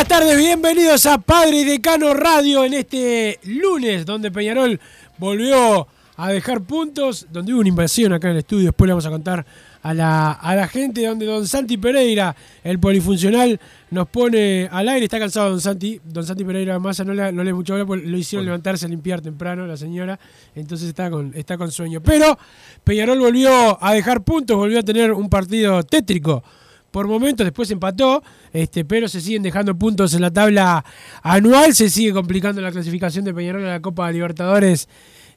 Buenas tardes, bienvenidos a Padre y Decano Radio en este lunes, donde Peñarol volvió a dejar puntos, donde hubo una invasión acá en el estudio, después le vamos a contar a la, a la gente, donde don Santi Pereira, el polifuncional, nos pone al aire, está cansado don Santi, don Santi Pereira Massa no le, no le mucho hablar, porque lo hicieron levantarse a limpiar temprano la señora, entonces está con, está con sueño. Pero Peñarol volvió a dejar puntos, volvió a tener un partido tétrico por momentos, después empató, este, pero se siguen dejando puntos en la tabla anual, se sigue complicando la clasificación de Peñarol a la Copa Libertadores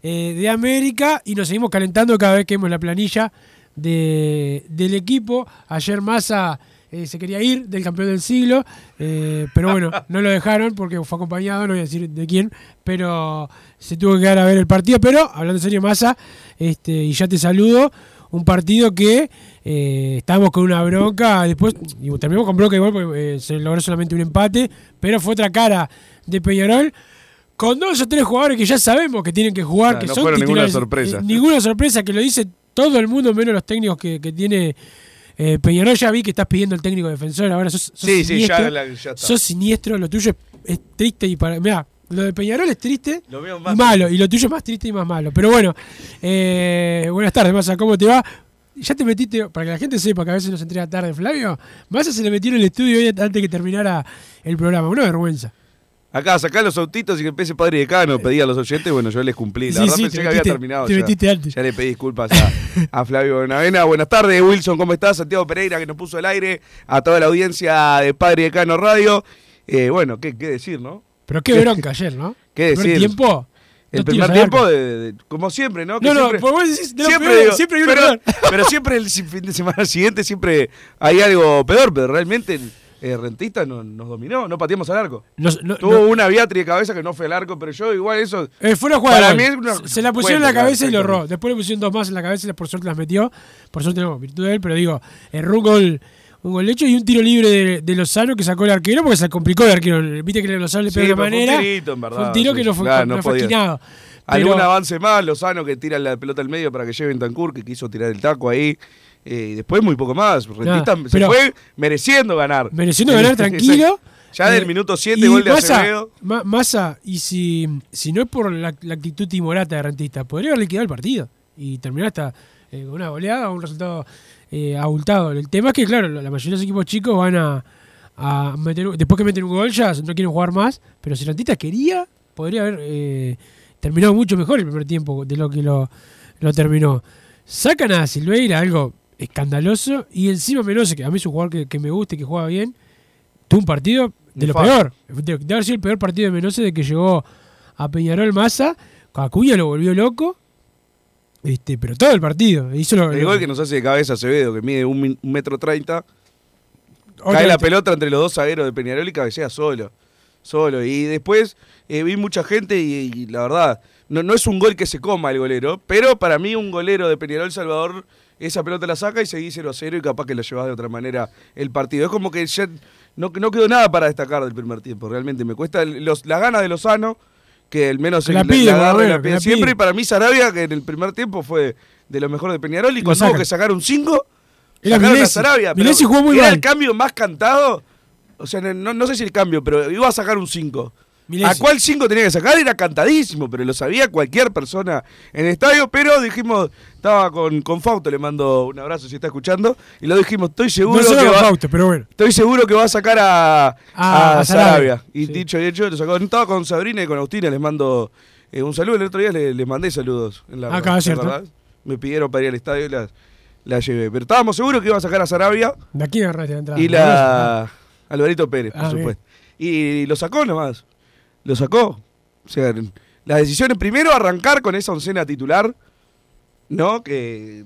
eh, de América y nos seguimos calentando cada vez que vemos la planilla de, del equipo. Ayer Massa eh, se quería ir del campeón del siglo, eh, pero bueno, no lo dejaron porque fue acompañado, no voy a decir de quién, pero se tuvo que quedar a ver el partido. Pero hablando en serio, Massa, este, y ya te saludo, un partido que eh, estábamos con una bronca, después y terminamos con bronca igual porque eh, se logró solamente un empate, pero fue otra cara de Peñarol. Con dos o tres jugadores que ya sabemos que tienen que jugar, Claro, que no son fueron ninguna sorpresa. eh, ninguna sorpresa, que lo dice todo el mundo, menos los técnicos que, que tiene eh, Peñarol. Ya vi que estás pidiendo el técnico defensor, ahora sos, sos Sí, sí, siniestro. ya la- ya está. sos siniestro, lo tuyo es, es triste y para. Mirá, lo de Peñarol es triste Lo mío y malo, y lo tuyo es más triste y más malo. Pero bueno, eh, buenas tardes, Massa, ¿cómo te va? Ya te metiste, para que la gente sepa que a veces nos entrega tarde Flavio, Massa se le metió en el estudio hoy antes que terminara el programa, una vergüenza. Acá, sacá los autitos y que empiece Padre Decano, pedí a los oyentes, bueno, yo les cumplí. La Sí, verdad sí, pensé que había terminado te ya. metiste antes. Ya le pedí disculpas a, a Flavio Benavena. Buenas tardes, Wilson, ¿cómo estás? Santiago Pereira que nos puso el aire, a toda la audiencia de Padre Decano Radio. Eh, bueno, ¿qué, qué decir, no? Pero qué bronca ayer, ¿no? ¿Qué decir? tiempo? El primer tiempo, de, de- como siempre, ¿no? Que No, no, siempre, pues vos decís, de siempre, peor, digo, siempre hay uno pero, peor. pero siempre el fin de semana siguiente siempre hay algo peor, pero realmente el Rentista no- nos dominó, no pateamos al arco. Nos- no- Tuvo una viatri de cabeza que no fue al arco, pero yo igual eso... Eh, fue una jugada. Para de mí gol. es una- Se la pusieron en la cabeza y lo erró. Después le pusieron dos más en la cabeza y por suerte las metió. Por suerte no, virtud de él, pero digo, erró un gol, un gol hecho y un tiro libre de, de Lozano que sacó el arquero porque se complicó el arquero. Viste que Lozano le Sí, pegó de fue un manera. tirito, en verdad, fue un tiro sí, que no fue, claro, no fue. Algún avance más, Lozano que tira la pelota al medio para que lleve Tancur, que quiso tirar el taco ahí. eh, y después muy poco más. Rentista se pero- fue mereciendo ganar. mereciendo ganar tranquilo. Ya del Eh, minuto y 7, gol de Massa- Acevedo. Ma- Massa, y si, si no es por la, la actitud timorata de Rentista, podría haber liquidado el partido y terminar hasta eh, con una goleada o un resultado eh, abultado. El tema es que, claro, la mayoría de los equipos chicos van a, a meter, después que meten un gol ya no quieren jugar más, pero si Rentista quería, podría haber eh, terminado mucho mejor el primer tiempo de lo que lo, lo terminó. Sacan a Silveira, algo escandaloso, y encima Menose, que a mí es un jugador que, que me gusta y que juega bien, tuvo un partido de lo peor. De haber sido el peor partido de Menose de que llegó a Peñarol Massa. Acuña lo volvió loco. Este, pero todo el partido. Hizo lo, El lo- gol que nos hace de cabeza Acevedo, que mide un, un metro treinta. Cae la pelota entre los dos zagueros de Peñarol y cabecea solo. Solo. Y después eh, vi mucha gente y, y la verdad, no, no es un gol que se coma el golero, pero para mí un golero de Peñarol Salvador, esa pelota la saca y seguís 0 a 0 y capaz que lo llevas de otra manera el partido. Es como que ya no, no quedó nada para destacar del primer tiempo, realmente. Me cuesta los, las ganas de Lozano, que al menos la el- pide, la pide la siempre. pide. Y para mí Sarabia, que en el primer tiempo fue de lo mejor de Peñarol, y cuando tuvo que sacar un 5, Era sacaron a Milesi. Sarabia. pero jugó muy era mal. el cambio más cantado. O sea, no, no sé si el cambio, pero iba a sacar un 5. Milesi. ¿A cuál 5 tenía que sacar? Era cantadísimo, pero lo sabía cualquier persona en el estadio. Pero dijimos, estaba con, con Fausto, le mando un abrazo si está escuchando. Y lo dijimos, estoy seguro, No que, va va, Fausto, pero bueno. estoy seguro que va a sacar a, A- a a Sarabia. Sarabia. Y Sí. dicho y hecho, lo sacó. Estaba con Sabrina y con Agustina, les mando eh, un saludo. El otro día le- les, mandé saludos. En la, Acá, ¿te cierto. acordás? Me pidieron para ir al estadio y las, las llevé. Pero estábamos seguros que iba a sacar a Sarabia. ¿De aquí agarraste la entrada? Y la. Alvarito Pérez, por Ah, bien. supuesto. Y lo sacó nomás. Lo sacó. O sea, las decisiones. Primero, arrancar con esa oncena titular, ¿no? Que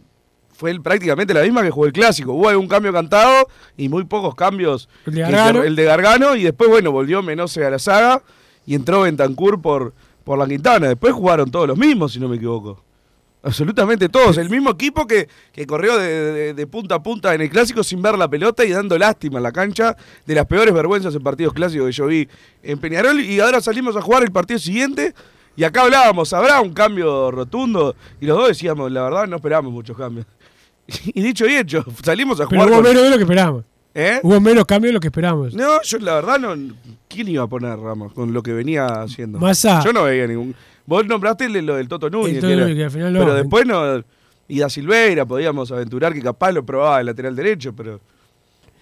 fue el- prácticamente la misma que jugó el clásico. Hubo algún cambio cantado y muy pocos cambios. El de Gargano. el de Gargano. Y después, bueno, volvió Menose a la saga y entró Bentancur por, por la Quintana. Después jugaron todos los mismos, si no me equivoco. Absolutamente todos. El mismo equipo que, que corrió de, de- de punta a punta en el clásico sin ver la pelota y dando lástima en la cancha. De las peores vergüenzas en partidos clásicos que yo vi en Peñarol. Y ahora salimos a jugar el partido siguiente. Y acá hablábamos, ¿habrá un cambio rotundo? Y los dos decíamos, la verdad, no esperábamos muchos cambios. Y dicho y hecho, salimos a Pero jugar. hubo con- menos de lo que esperábamos. ¿Eh? Hubo menos cambios de lo que esperábamos. No, yo la verdad no. ¿Quién iba a poner Ramos con lo que venía haciendo? Massa. Yo no veía ningún. Vos nombraste lo del Toto Núñez. El Toto que era- Núñez, que al final no. Pero después no. Y da Silveira, podíamos aventurar que capaz lo probaba el lateral derecho, pero.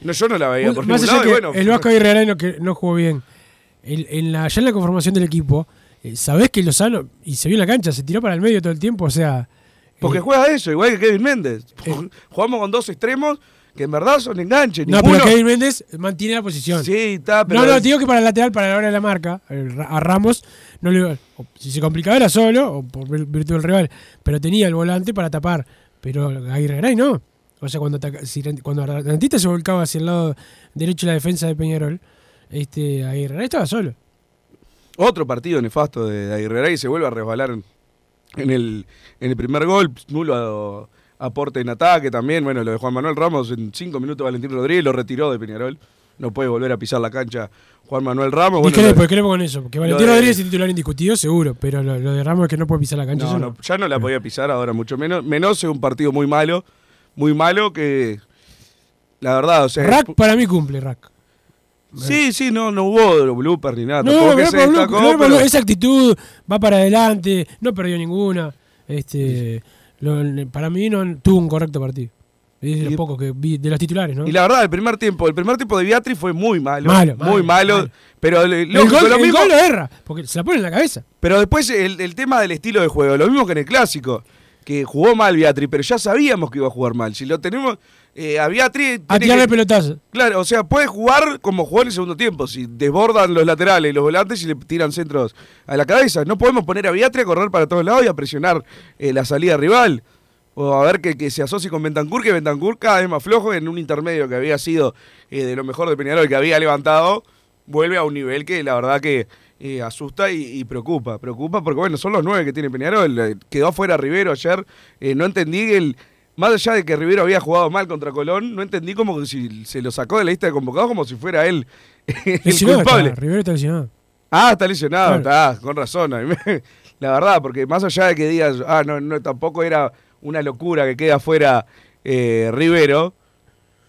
No, yo no la veía por Más ningún allá lado. y que bueno, el Vasco Aguirre no, que no jugó bien. El- en la, ya en la conformación del equipo, eh, sabés que Lozano, y se vio en la cancha, se tiró para el medio todo el tiempo, o sea. Porque eh, juega eso, igual que Kevin Méndez. Jugamos con dos extremos que en verdad son enganches. No, ninguno- pero Kevin Méndez mantiene la posición. Sí, está, pero. no, no, te digo que para el lateral, para la hora de la marca, a Ramos, no le, si se complicaba era solo, o por vir- virtud del rival, pero tenía el volante para tapar. Pero Aguirre Garay no. O sea, cuando, ataca- si cuando Rentista se volcaba hacia el lado derecho de la defensa de Peñarol, este, Aguirre Garay estaba solo. Otro partido nefasto de, Aguirre y se vuelve a resbalar en, en el, en el primer gol. Nulo a- aporte en ataque también. Bueno, lo de Juan Manuel Ramos en cinco minutos Valentín Rodríguez lo retiró de Peñarol. No puede volver a pisar la cancha Juan Manuel Ramos. Bueno, Discrepo, discrepo con eso, porque Valentín de- Rodríguez es titular indiscutido, seguro, pero lo, lo de Ramos es que no puede pisar la cancha. no, eso no, no. ya no la podía pisar ahora, mucho menos. Menos es un partido muy malo. Muy malo que. La verdad, o sea. Rack para mí cumple, Rack. Sí, sí, no, no hubo blooper ni nada. No, tampoco que se destacó, pero- esa actitud va para adelante, no perdió ninguna. Este, lo- para mí no tuvo un correcto partido. Es de los Y- pocos que vi, de los titulares, ¿no? Y la verdad, el primer tiempo, el primer tiempo de Beatriz fue muy malo. Malo, muy malo. Pero le- el lógico, gol, lo el mismo- gol lo erra, porque se la pone en la cabeza. Pero después el, el tema del estilo de juego, lo mismo que en el clásico, que jugó mal Beatriz, pero ya sabíamos que iba a jugar mal. Si lo tenemos eh, a Beatriz... A tirarle que- pelotazo. Claro, o sea, puede jugar como jugó en el segundo tiempo, si desbordan los laterales y los volantes y le tiran centros a la cabeza. No podemos poner a Beatriz a correr para todos lados y a presionar eh, la salida rival. O a ver que, que se asocie con Bentancur, que Bentancur cada vez más flojo en un intermedio que había sido eh, de lo mejor de Peñarol, que había levantado, vuelve a un nivel que la verdad que eh, asusta y, y preocupa. Preocupa porque, bueno, son los nueve que tiene Peñarol. Eh, Quedó afuera Rivero ayer. Eh, no entendí el... Más allá de que Rivero había jugado mal contra Colón, no entendí como que si se lo sacó de la lista de convocados como si fuera él el Lesionado culpable. está, Rivero está lesionado. Ah, está lesionado, Claro. está, con razón. La verdad, porque más allá de que digas, ah, no, no, tampoco era una locura que queda fuera eh, Rivero,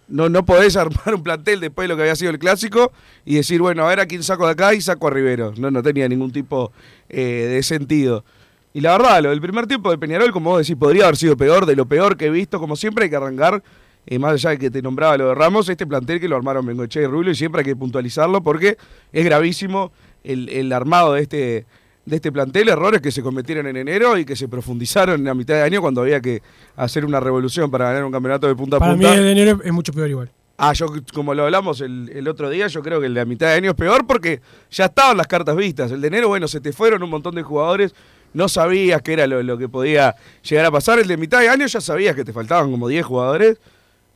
no, no podés armar un plantel después de lo que había sido el clásico y decir, bueno, a ver a quién saco de acá y saco a Rivero. No, no tenía ningún tipo eh, de sentido. Y la verdad, lo del primer tiempo de Peñarol, como vos decís, podría haber sido peor, de lo peor que he visto. Como siempre hay que arrancar, eh, más allá de que te nombraba lo de Ramos, este plantel que lo armaron Bengoche y Rubio y siempre hay que puntualizarlo porque es gravísimo el, el armado de este, de este plantel, errores que se cometieron en enero y que se profundizaron a mitad de año cuando había que hacer una revolución para ganar un campeonato de punta a Para mí punta. el de enero es mucho peor igual. Ah, yo como lo hablamos el, el otro día, yo creo que el de la mitad de año es peor porque ya estaban las cartas vistas. El de enero, bueno, se te fueron un montón de jugadores, no sabías qué era lo, lo que podía llegar a pasar. El de mitad de año ya sabías que te faltaban como 10 jugadores.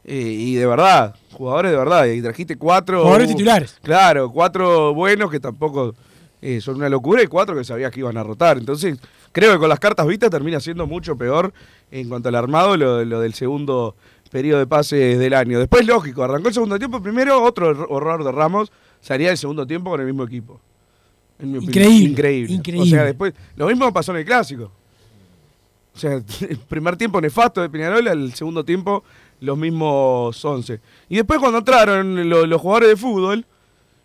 eh, y de verdad, jugadores de verdad. Y trajiste cuatro. Jugadores titulares. Claro, cuatro buenos que tampoco eh, son una locura y cuatro que sabías que iban a rotar. Entonces, creo que con las cartas vistas termina siendo mucho peor en cuanto al armado lo, lo del segundo periodo de pases del año. Después, lógico, arrancó el segundo tiempo. Primero, otro horror de Ramos, salía el segundo tiempo con el mismo equipo. En mi opinión. Increíble, Increíble. increíble. O sea, después, lo mismo pasó en el clásico. O sea, el primer tiempo nefasto de Peñarol, el segundo tiempo los mismos 11. Y después cuando entraron lo- los, jugadores de fútbol,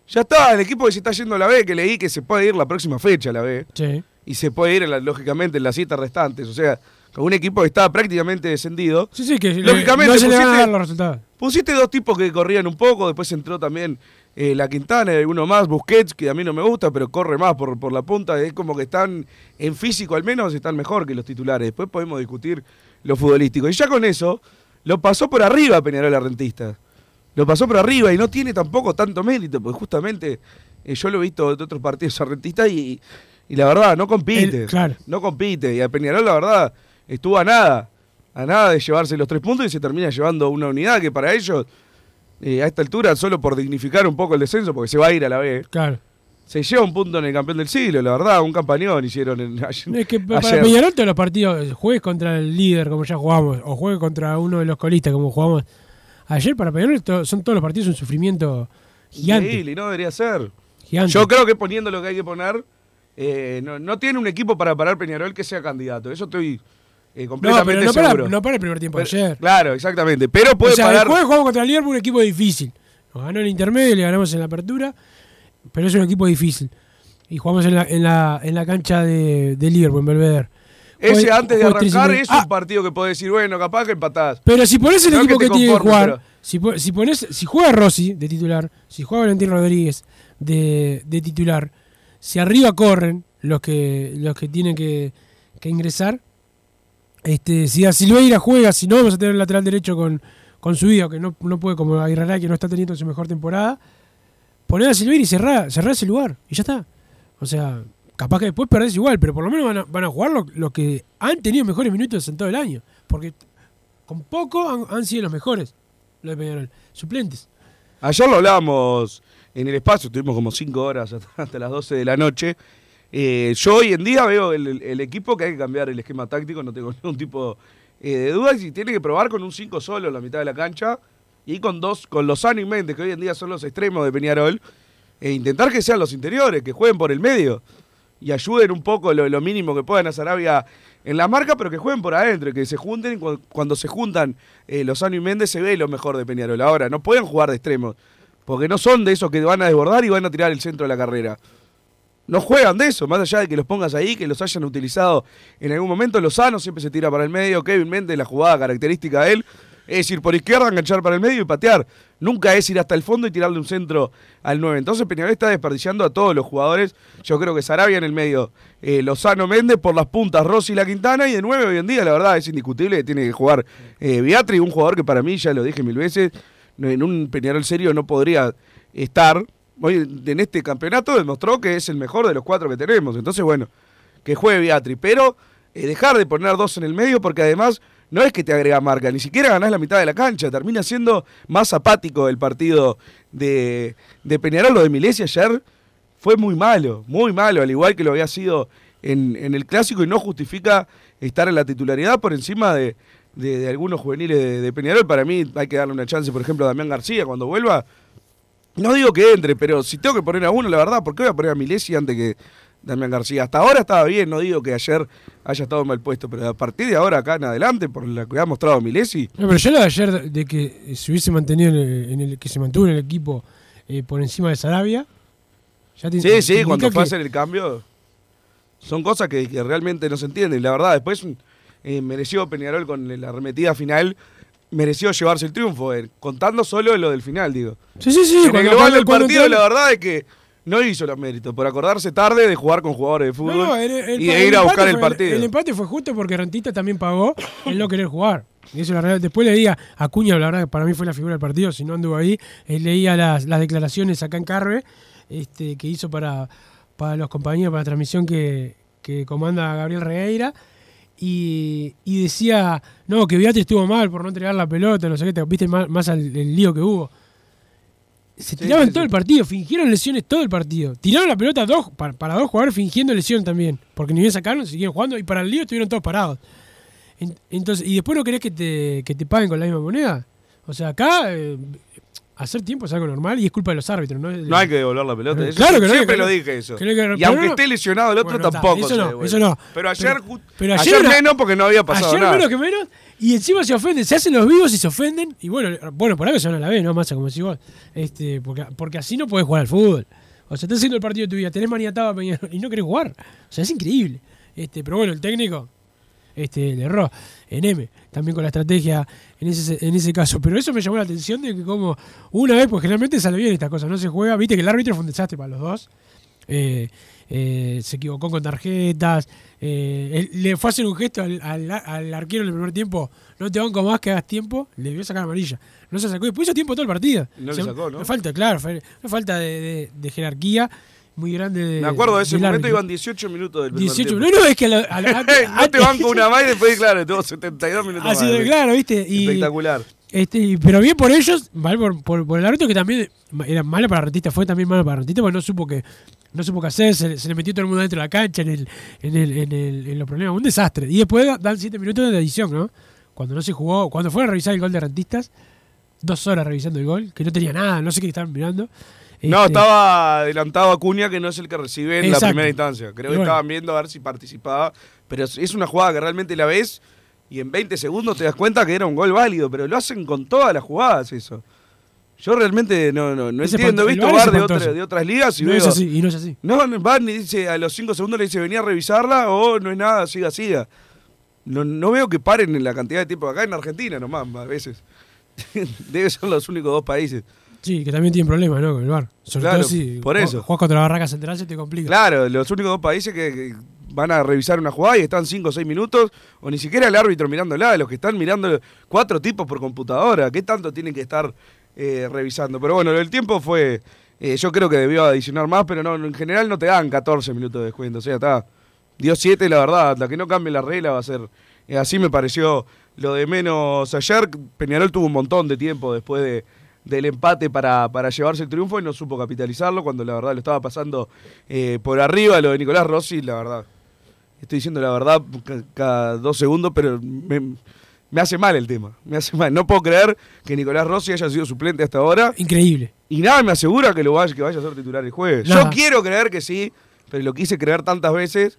ya está, el equipo que se está yendo a la B, que leí que se puede ir la próxima fecha a la B, Sí. y se puede ir, lógicamente, en las siete restantes. O sea, con un equipo que está prácticamente descendido. Sí, sí, que Lógicamente, no se le van a pusiste- dar los resultados. Pusiste dos tipos que corrían un poco, después entró también eh, la Quintana y uno más, Busquets, que a mí no me gusta, pero corre más por, por la punta. Es como que están, en físico al menos, están mejor que los titulares. Después podemos discutir lo futbolístico. Y ya con eso, lo pasó por arriba Peñarol a Rentista. Lo pasó por arriba y no tiene tampoco tanto mérito, porque justamente eh, yo lo he visto de otros partidos a Rentista y, y la verdad, no compite. El- claro. No compite. Y a Peñarol, la verdad, estuvo a nada. A nada de llevarse los tres puntos y se termina llevando una unidad que para ellos, eh, a esta altura, solo por dignificar un poco el descenso, porque se va a ir a la B, Claro. se lleva un punto en el campeón del siglo, la verdad, un campañón hicieron en, Es que para ayer. Peñarol todos los partidos, juegues contra el líder como ya jugamos, o juegue contra uno de los colistas como jugamos ayer, para Peñarol to- son todos los partidos un sufrimiento gigante. Increíble, y no debería ser. gigante. Yo creo que poniendo lo que hay que poner, eh, no, no tiene un equipo para parar Peñarol que sea candidato. Eso estoy eh, no, completamente pero no para, seguro. no para el primer tiempo Pero- ayer. Claro, exactamente. Pero puede o sea, parar. el jueves jugamos contra el Liverpool, un equipo difícil. Nos ganó el intermedio le ganamos en la apertura, pero es un equipo difícil. Y jugamos en la, en la, en la cancha de, de Liverpool, en Belvedere. Ese antes de arrancar es Ah, un partido que podés decir, bueno, capaz que empatás. Pero si pones el equipo que tiene que jugar, si, si juega Rossi de titular, si juega Valentín Rodríguez de, de titular, si arriba corren los que los que tienen que, que ingresar, este, si a Silveira juega, si no vamos a tener el lateral derecho con, con su vida, que no, no puede como Aguirre que no está teniendo su mejor temporada, poner a Silveira y cerrar, cerrar ese lugar, y ya está. O sea, capaz que después perdés igual, pero por lo menos van a, van a jugar lo, lo que han tenido mejores minutos en todo el año. Porque con poco han, sido los mejores, los de Peñarol. Suplentes. Ayer lo hablábamos en el espacio, estuvimos como cinco horas hasta, las 12 de la noche. Eh, yo hoy en día veo el, equipo que hay que cambiar el esquema táctico, no tengo ningún tipo eh, de dudas y tiene que probar con un 5 solo en la mitad de la cancha y con dos, con Lozano y que hoy en día son los extremos de Peñarol, e intentar que sean los interiores, que jueguen por el medio y ayuden un poco lo, lo mínimo que puedan a Sarabia en la marca, pero que jueguen por adentro, que se junten y cu- cuando se juntan eh, Lozano y Méndez se ve lo mejor de Peñarol. Ahora, no pueden jugar de extremos, porque no son de esos que van a desbordar y van a tirar el centro de la carrera. No juegan de eso, más allá de que los pongas ahí, que los hayan utilizado en algún momento. Lozano siempre se tira para el medio, Kevin Méndez, la jugada característica de él, es ir por izquierda, enganchar para el medio y patear. Nunca es ir hasta el fondo y tirarle un centro al 9. Entonces Peñarol está desperdiciando a todos los jugadores. Yo creo que Sarabia en el medio, eh, Lozano Méndez por las puntas, Rossi y la Quintana. Y de 9 hoy en día, la verdad, es indiscutible que tiene que jugar eh, Beatri, un jugador que para mí, ya lo dije mil veces, en un Peñarol serio no podría estar. Hoy en este campeonato demostró que es el mejor de los cuatro que tenemos. Entonces, bueno, que juegue Beatri. Pero eh, dejar de poner dos en el medio porque además no es que te agrega marca, ni siquiera ganás la mitad de la cancha. Termina siendo más apático el partido de, de Peñarol. Lo de Milesi ayer fue muy malo, muy malo, al igual que lo había sido en, en el clásico y no justifica estar en la titularidad por encima de, de- algunos juveniles de, de Peñarol. Para mí hay que darle una chance, por ejemplo, a Damián García cuando vuelva. No digo que entre, pero si tengo que poner a uno, la verdad, ¿por qué voy a poner a Milesi antes que Damián García? Hasta ahora estaba bien, no digo que ayer haya estado mal puesto, pero a partir de ahora acá en adelante, por lo que ha mostrado Milesi, No, pero yo lo de ayer de- que se hubiese mantenido en el, en el- que se mantuvo en el equipo eh, por encima de Sarabia. Ya te- Sí, te sí, cuando fue a que- hacer el cambio, son cosas que, que realmente no se entienden. La verdad, después eh, mereció Peñarol con la arremetida final, mereció llevarse el triunfo, eh, contando solo lo del final, digo. Sí, sí, sí. en el global del partido, la verdad es que no hizo los méritos, por acordarse tarde de jugar con jugadores de fútbol No, no, el- el- y de ir a buscar el fue- partido. El, empate fue justo porque Rentista también pagó el no querer jugar. Y eso la realidad. Después leía a Cuña, la verdad que para mí fue la figura del partido, si no anduvo ahí. eh, leía las, las declaraciones acá en Carve este, que hizo para, para los compañeros, para la transmisión que, que comanda Gabriel Regueira. Y, y decía, no, que Beatriz estuvo mal por no entregar la pelota, no sé qué, te viste más, más al el lío que hubo. Se tiraban sí, todo sí. el partido, fingieron lesiones todo el partido. Tiraron la pelota dos, para, para dos jugadores fingiendo lesión también. Porque ni bien sacaron, siguieron jugando y para el lío estuvieron todos parados. En- Entonces, ¿y después no querés que te, que te paguen con la misma moneda? O sea, acá eh, hacer tiempo es algo normal y es culpa de los árbitros, ¿no? No hay que devolver la pelota. Eso claro que Siempre no. lo dije eso. Que no y aunque esté lesionado el otro, Bueno, tampoco. eso no, eso no. Pero ayer, Pero- pero ayer, menos porque no había pasado Ayer nada. menos que menos, y encima se ofenden, se hacen los vivos y se ofenden, y bueno, bueno por algo se van a la B, ¿no? Massa, como decís vos. Este, porque, porque así no podés jugar al fútbol. O sea, estás haciendo el partido de tu vida, tenés maniatado a Peñarol y no querés jugar. O sea, es increíble. Este, pero bueno, el técnico este, le erró en M, también con la estrategia en ese, en ese caso. Pero eso me llamó la atención de que como una vez, pues generalmente sale bien esta cosa, no se juega, viste que el árbitro fue un desastre para los dos. Eh, eh, se equivocó con tarjetas, eh, él- le fue a hacer un gesto al, al- al arquero en el primer tiempo, no te banco más que hagas tiempo, le debió sacar amarilla. No se sacó, después hizo tiempo todo el partido. No O le sea, sacó, ¿no? Falta, claro, una falta de, de- de jerarquía muy grande. De, Me acuerdo de ese momento, árbitro. iban 18 minutos del primer 18 tiempo. No, no, es que a la- a la- no te banco una más y después, claro, tuvo 72 minutos Así más. de claro, ¿viste? Y, Espectacular. Este, y- pero bien por ellos, mal por, por, por el árbitro que también era malo para Rentista, fue también malo para Rentista porque no supo que no supo qué hacer, se, le- se le metió todo el mundo dentro de la cancha en el, en el, en el, en los problemas, un desastre. Y después da- dan 7 minutos de edición, ¿no? Cuando no se jugó, cuando fueron a revisar el gol de Rentistas, dos horas revisando el gol, que no tenía nada, no sé qué estaban mirando. No, Este, estaba adelantado Acuña, que no es el que recibe en Exacto. la primera instancia. Creo Y que bueno. estaban viendo a ver si participaba. Pero es- una jugada que realmente la ves y en 20 segundos te das cuenta que era un gol válido. Pero lo hacen con todas las jugadas eso. Yo realmente no, no, no entiendo. He visto VAR de, otra- de otras ligas y no veo... es así, y no es así. No, y dice a los 5 segundos le dice venía a revisarla o no es nada, siga, siga. No, no veo que paren en la cantidad de tiempo acá en Argentina nomás, a veces. Debe ser los únicos dos países. Sí, que también tienen problemas, ¿no? Con el bar. Sobre Claro, todo si por eso. jugás contra la barraca central se te complica. Claro, los únicos dos países que, que van a revisar una jugada y están 5 o 6 minutos, o ni siquiera el árbitro mirándola, los que están mirando cuatro tipos por computadora, ¿qué tanto tienen que estar eh, revisando? Pero bueno, el tiempo fue, eh, yo creo que debió adicionar más, pero no, en general no te dan 14 minutos de descuento, o sea, está, dio 7 la verdad, hasta que no cambie la regla va a ser, eh, así me pareció lo de menos ayer, Peñarol tuvo un montón de tiempo después de del empate para, para llevarse el triunfo y no supo capitalizarlo cuando la verdad lo estaba pasando eh, por arriba lo de Nicolás Rossi, la verdad. Estoy diciendo la verdad ca- cada dos segundos, pero me, me hace mal el tema. Me hace mal. No puedo creer que Nicolás Rossi haya sido suplente hasta ahora. Increíble. Y nada me asegura que lo vaya, que vaya a ser titular el jueves. Nada. Yo quiero creer que sí, pero lo quise creer tantas veces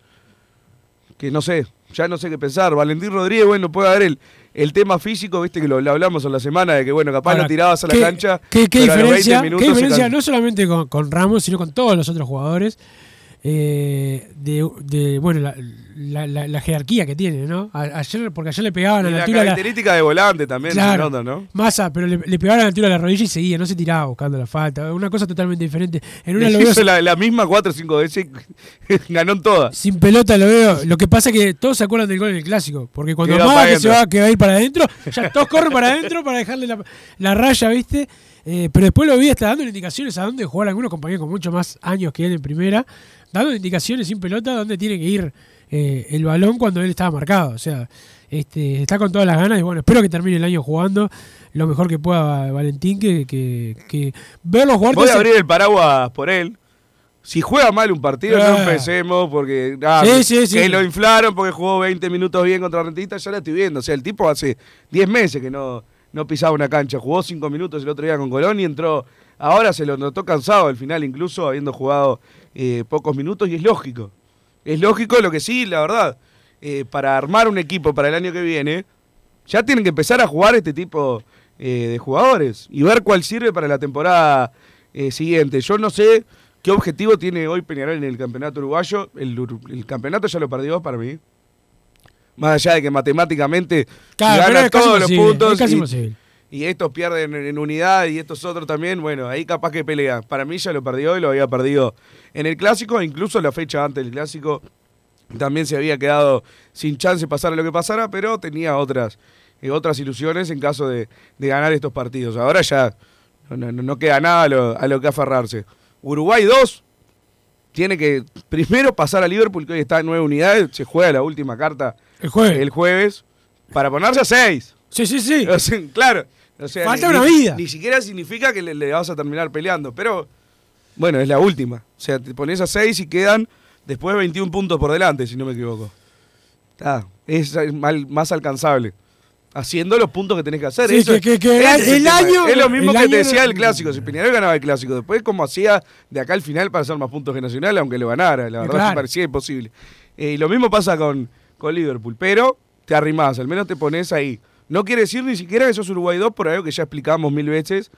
que no sé, ya no sé qué pensar. Valentín Rodríguez, bueno, puede haber el, el tema físico, viste que lo, lo hablamos en la semana, de que bueno, capaz Ahora, lo tirabas a la ¿qué- cancha. ¿Qué, qué pero a los 20 diferencia, minutos qué se diferencia no solamente con, con Ramos, sino con todos los otros jugadores? Eh, de, de, bueno, la, la- la- la jerarquía que tiene, ¿no? A- ayer, porque ayer le pegaban a Y la la altura característica de volante también Claro. ¿no? Massa, pero le, le pegaban a la altura de la rodilla y seguía, no se tiraba buscando la falta. Una cosa totalmente diferente. En una lo veo la, misma cuatro o cinco veces y ganó en todas. sin pelota, lo veo. Lo que pasa es que todos se acuerdan del gol en el clásico. Porque cuando para que se va, que va a ir para adentro, ya todos corren para adentro para dejarle la, la raya, ¿viste? Eh, pero después lo vi hasta dando indicaciones a dónde jugar algunos compañeros con mucho más años que él en primera, dando indicaciones sin pelota dónde tiene que ir eh, el balón cuando él estaba marcado. O sea, este, está con todas las ganas y bueno, espero que termine el año jugando lo mejor que pueda Valentín, que, que, que verlo jugar. Voy a abrir el paraguas por él. Si juega mal un partido, no Ah. empecemos porque ah, Sí, sí, sí. que lo inflaron porque jugó 20 minutos bien contra Rentista, ya la estoy viendo. O sea, el tipo hace 10 meses que no, no pisaba una cancha. Jugó 5 minutos el otro día con Colón y entró. Ahora se lo notó cansado al final, incluso habiendo jugado eh, pocos minutos, y es lógico. Es lógico lo que sí, la verdad. eh, para armar un equipo para el año que viene, ya tienen que empezar a jugar este tipo eh, de jugadores y ver cuál sirve para la temporada eh, siguiente. Yo no sé qué objetivo tiene hoy Peñarol en el campeonato uruguayo. El, el campeonato ya lo perdió para mí. Más allá de que matemáticamente Claro, gana todos los puntos es casi y- imposible. Y, estos pierden en, unidad y estos otros también, bueno, ahí capaz que pelea. Para mí ya lo perdió y lo había perdido en el clásico, incluso la fecha antes del clásico también se había quedado sin chance pasar lo que pasara, pero tenía otras, eh, otras ilusiones en caso de, de ganar estos partidos. Ahora ya no, no- no queda nada a lo, a lo que aferrarse. Uruguay 2 tiene que primero pasar a Liverpool, que hoy está en nueve unidades, se juega la última carta El jueves. el jueves, para ponerse a 6. Sí, sí, sí. claro, O sea, Falta ni- una vida. Ni siquiera significa que le, le vas a terminar peleando, pero bueno, es la última. O sea, te pones a 6 y quedan después 21 puntos por delante, si no me equivoco. Está, es mal- más alcanzable. Haciendo los puntos que tenés que hacer. Sí, Eso- que- que- que ese el es tema. año- Es lo mismo el que te decía el clásico. Si Peñarol ganaba el clásico, después como hacía de acá al final para hacer más puntos que Nacional, aunque lo ganara. La verdad Claro. parecía imposible. Eh, y lo mismo pasa con, con Liverpool. Pero te arrimás, al menos te pones ahí. No quiere decir ni siquiera que sos Uruguay 2, por algo que ya explicamos mil veces,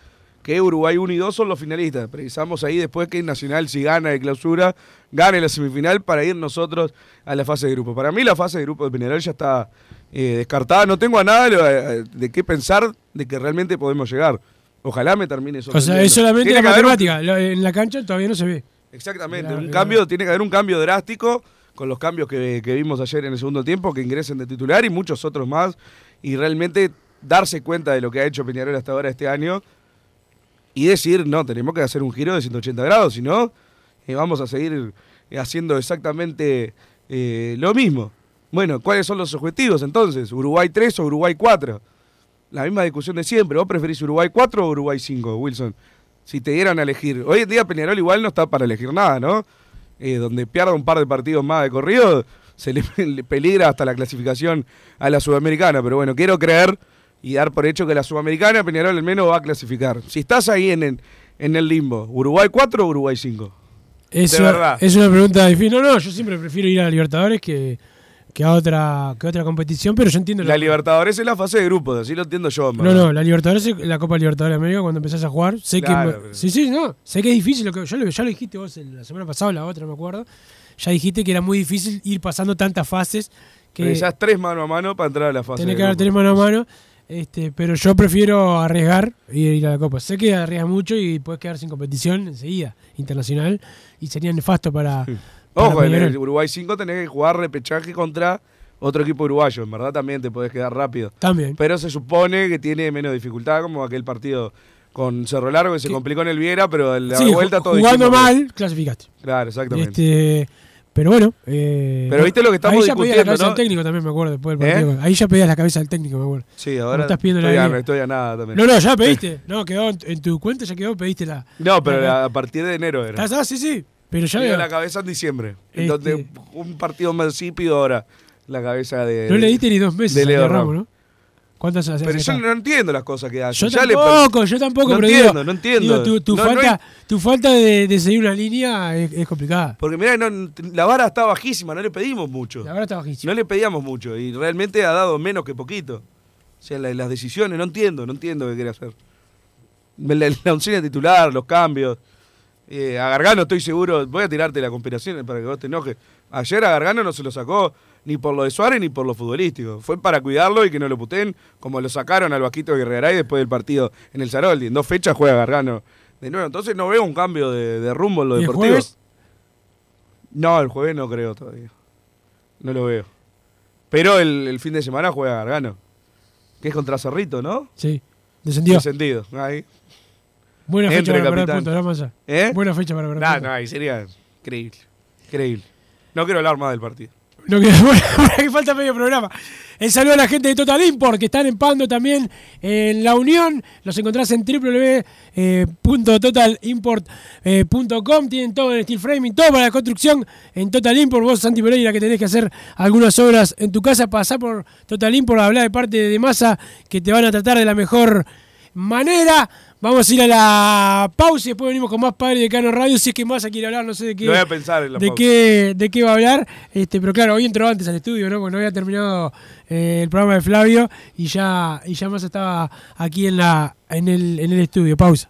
que Uruguay 1 y 2 son los finalistas. Precisamos ahí después que Nacional, si gana de clausura, gane la semifinal para ir nosotros a la fase de grupo. Para mí la fase de grupo de Peñarol ya está eh, descartada. No tengo a nada de, de qué pensar de que realmente podemos llegar. Ojalá me termine eso. O sea, es solamente la un- matemática. En la cancha todavía no se ve. Exactamente, Mirá, un mirá. cambio, tiene que haber un cambio drástico con los cambios que, que vimos ayer en el segundo tiempo, que ingresen de titular y muchos otros más, y realmente darse cuenta de lo que ha hecho Peñarol hasta ahora este año y decir, no, tenemos que hacer un giro de 180 grados, si no, eh, vamos a seguir haciendo exactamente eh, lo mismo. Bueno, ¿cuáles son los objetivos entonces? ¿Uruguay 3 o Uruguay 4? La misma discusión de siempre. ¿Vos preferís Uruguay 4 o Uruguay 5, Wilson? Si te dieran a elegir. Hoy en día Peñarol igual no está para elegir nada, ¿no? Eh, donde pierda un par de partidos más de corrido, se le, le peligra hasta la clasificación a la Sudamericana. Pero bueno, quiero creer y dar por hecho que la Sudamericana Peñarol al menos va a clasificar. Si estás ahí en el, en el limbo, ¿Uruguay 4 o Uruguay 5? Eso, verdad. es una pregunta difícil. No, no, yo siempre prefiero ir a Libertadores que, que a otra que a otra competición, pero yo entiendo La lo- Libertadores es la fase de grupos, así lo entiendo yo. No, no, la Libertadores es la Copa Libertadores de América cuando empezás a jugar. Sé Claro, que. pero- Sí, sí, no. Sé que es difícil. Lo que, ya, lo, ya lo dijiste vos la semana pasada o la otra, no me acuerdo. Ya dijiste que era muy difícil ir pasando tantas fases que Precisás tres mano a mano para entrar a la fase tenés que dar tres mano a mano. Este, pero yo prefiero arriesgar y ir a la Copa. Sé que arriesgas mucho y puedes quedar sin competición enseguida, internacional, y sería nefasto para. Ojo, en el Uruguay 5 tenés que jugar repechaje contra otro equipo uruguayo. En verdad también te podés quedar rápido. También. Pero se supone que tiene menos dificultad, como aquel partido con Cerro Largo que se complicó en el Viera, pero en la Sí, vuelta todo jugando mal, clasificaste. Claro, exactamente. Este, pero bueno. eh, Pero viste lo que estamos Ahí ya pedías la discutiendo, cabeza ¿no? técnico también, me acuerdo, después del ¿Eh? Ahí ya pedías la cabeza del técnico, me acuerdo. Sí, No ahora estás pidiendo la a, estoy a nada también. No, no, ya pediste. No, quedó en, tu cuenta, ya quedó, pediste la. No, pero la- a partir de enero era. Ah, sí, sí. Pero ya veo. la cabeza en diciembre. Este- En donde un partido más pido ahora la cabeza de. No le diste ni dos meses de Leo Ramos. ¿no? ¿Cuántas hace? Pero yo no entiendo las cosas que hace. Yo Ya le- tampoco, yo tampoco, no pero entiendo, digo, no entiendo. digo, tu, tu No, no falta, hay- tu falta de, de seguir una línea es, es complicada. Porque mirá, la vara está bajísima, no le pedimos mucho. La verdad está bajísima. No le pedíamos mucho y realmente ha dado menos que poquito. O sea, la- las decisiones, no entiendo, no entiendo qué quiere hacer. La, la oncena titular, los cambios. Eh, a Gargano estoy seguro, voy a tirarte la conspiración para que vos te enojes. Ayer a Gargano no se lo sacó ni por lo de Suárez ni por lo futbolístico. Fue para cuidarlo y que no lo puteen, como lo sacaron al Vasquito Guerreray después del partido en el Zaroldi. En dos fechas juega Gargano de nuevo. Entonces no veo un cambio de, de rumbo en lo ¿Y el deportivo. jueves? No, el jueves no creo todavía. No lo veo. Pero el, el fin de semana juega Gargano. Que es contra Cerrito, ¿no? Sí, descendió. Descendido. Ahí. Buena fecha para perder puntos, más allá. ¿Eh? Buena fecha para perder No, puntos. no, ahí sería increíble. Increíble. No quiero hablar más del partido. No queda bueno, que falta medio programa. El saludo a la gente de Total Import que están en Pando también en La Unión. Los encontrás en www.totalimport.com. Tienen todo en steel framing, todo para la construcción en Total Import. Vos, Santi Pereira, que tenés que hacer algunas obras en tu casa, pasá por Total Import, hablar de parte de Masa que te van a tratar de la mejor manera. Vamos a ir a la pausa y después venimos con más Padre de Cano Radio. Si es que Massa quiere hablar, no sé de qué Lo voy a pensar en la de pausa. qué, de qué va a hablar. Este, pero claro, hoy entró antes al estudio, ¿no? Porque no había terminado eh, el programa de Flavio y ya, y ya más estaba aquí en la, en el, en el estudio. Pausa.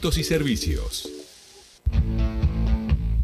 y servicios.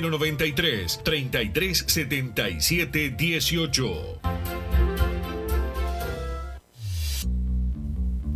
093 33 77 18.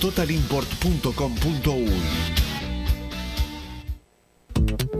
www.totalimport.com.uy.